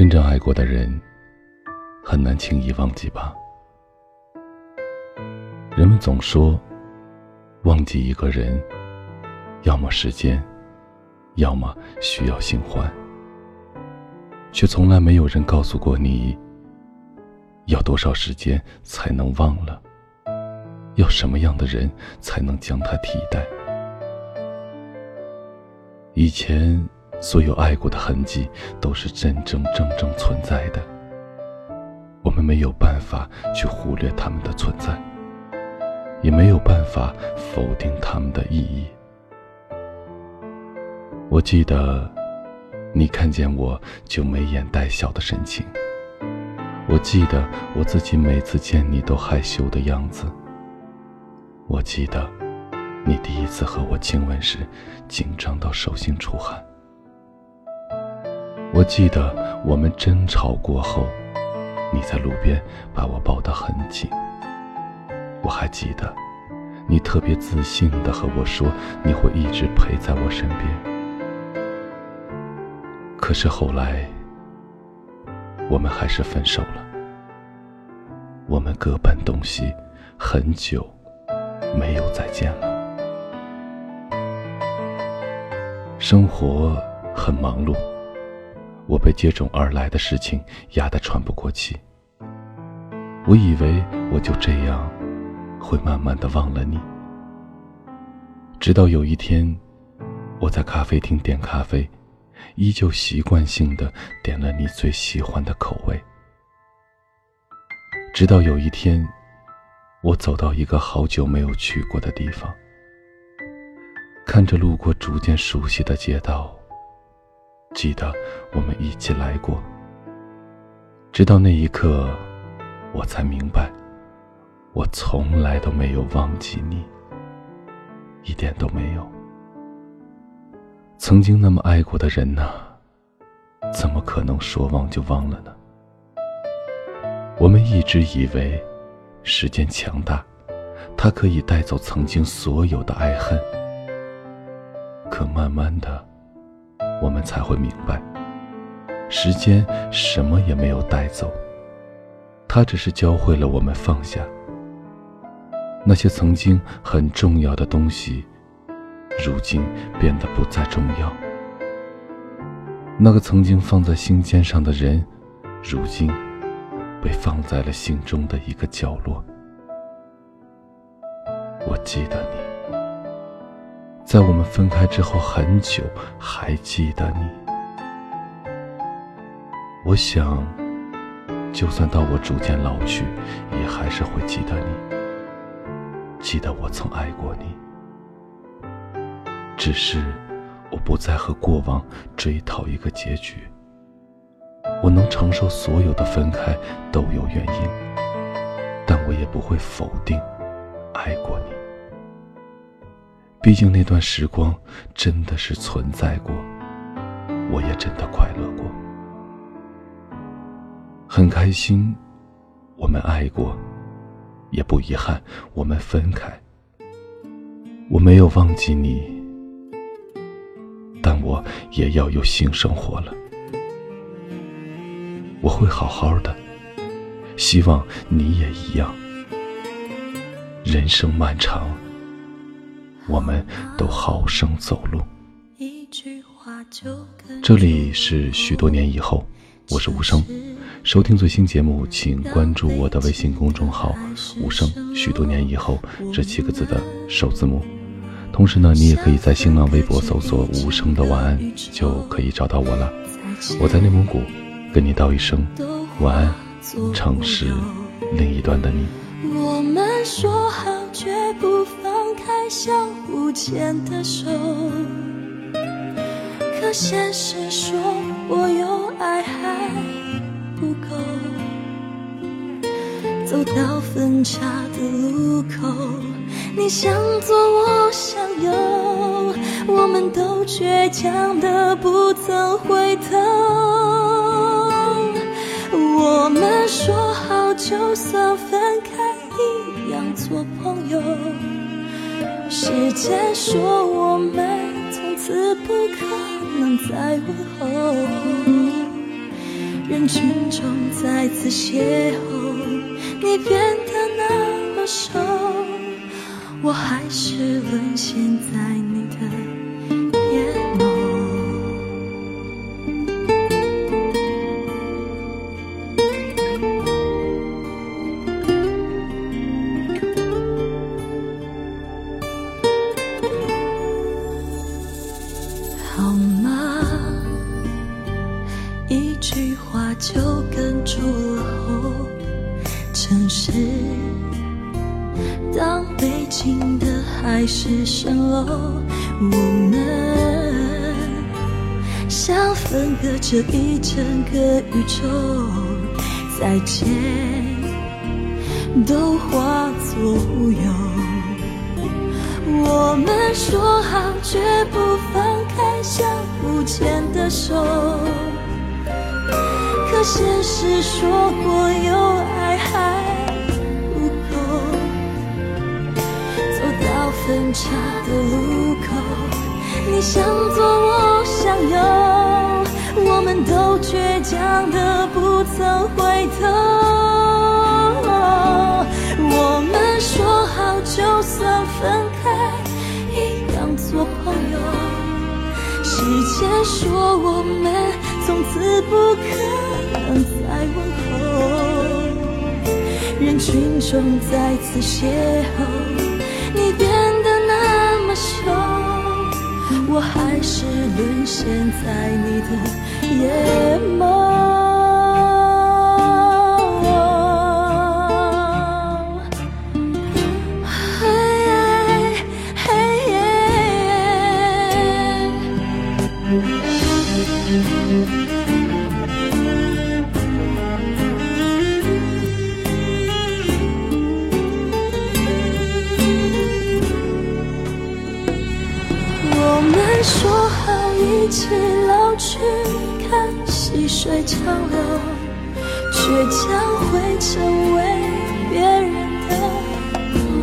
真正爱过的人，很难轻易忘记吧？人们总说，忘记一个人，要么时间，要么需要新欢，却从来没有人告诉过你，要多少时间才能忘了？要什么样的人才能将他替代？以前所有爱过的痕迹都是真真正正存在的，我们没有办法去忽略他们的存在，也没有办法否定他们的意义。我记得，你看见我就眉眼带笑的神情；我记得我自己每次见你都害羞的样子；我记得。你第一次和我亲吻时，紧张到手心出汗。我记得我们争吵过后，你在路边把我抱得很紧。我还记得，你特别自信地和我说你会一直陪在我身边。可是后来，我们还是分手了。我们各奔东西，很久没有再见了。生活很忙碌，我被接踵而来的事情压得喘不过气。我以为我就这样会慢慢的忘了你，直到有一天，我在咖啡厅点咖啡，依旧习惯性的点了你最喜欢的口味。直到有一天，我走到一个好久没有去过的地方。看着路过逐渐熟悉的街道，记得我们一起来过。直到那一刻，我才明白，我从来都没有忘记你，一点都没有。曾经那么爱过的人呐，怎么可能说忘就忘了呢？我们一直以为，时间强大，它可以带走曾经所有的爱恨。可慢慢的，我们才会明白，时间什么也没有带走，它只是教会了我们放下。那些曾经很重要的东西，如今变得不再重要。那个曾经放在心尖上的人，如今被放在了心中的一个角落。我记得你。在我们分开之后很久，还记得你。我想，就算到我逐渐老去，也还是会记得你，记得我曾爱过你。只是，我不再和过往追讨一个结局。我能承受所有的分开都有原因，但我也不会否定爱过你。毕竟那段时光真的是存在过，我也真的快乐过，很开心，我们爱过，也不遗憾我们分开。我没有忘记你，但我也要有新生活了。我会好好的，希望你也一样。人生漫长。我们都好生走路。这里是许多年以后，我是无声。收听最新节目，请关注我的微信公众号“无声”。许多年以后这七个字的首字母。同时呢，你也可以在新浪微博搜索“无声的晚安”，就可以找到我了。我在内蒙古，跟你道一声晚安，城市另一端的你。我们说好绝不放开相互牵的手，可现实说我有爱还不够。走到分岔的路口，你向左我向右，我们都倔强的不曾回头。我们说好，就算分开。一样做朋友，时间说我们从此不可能再问候。人群中再次邂逅，你变得那么瘦，我还是沦陷在你的就哽住了喉。城市当北京的海市蜃楼，我们像分隔着一整个宇宙，再见都化作乌有。我们说好绝不放现实说过有爱还不够。走到分岔的路口，你向左，我向右，我们都倔强的不曾回头。我们说好，就算分开，一样做朋友。时间说我们从此不可能再问候。人群中再次邂逅，你变得那么瘦，我还是沦陷在你的眼起老去，看细水长流，却将会成为别人的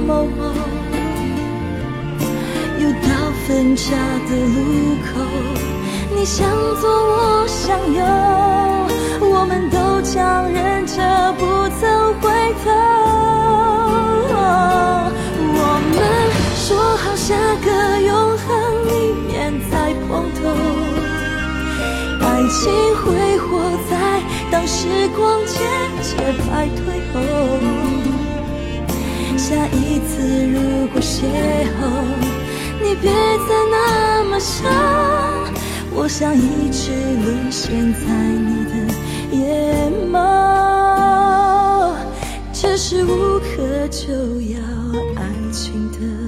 某某。又到分岔的路口，你向左，我向右，我们都强爱情挥霍在当时光渐渐败退后。下一次如果邂逅，你别再那么瘦，我想一直沦陷在你的眼眸，这是无可救药爱情的。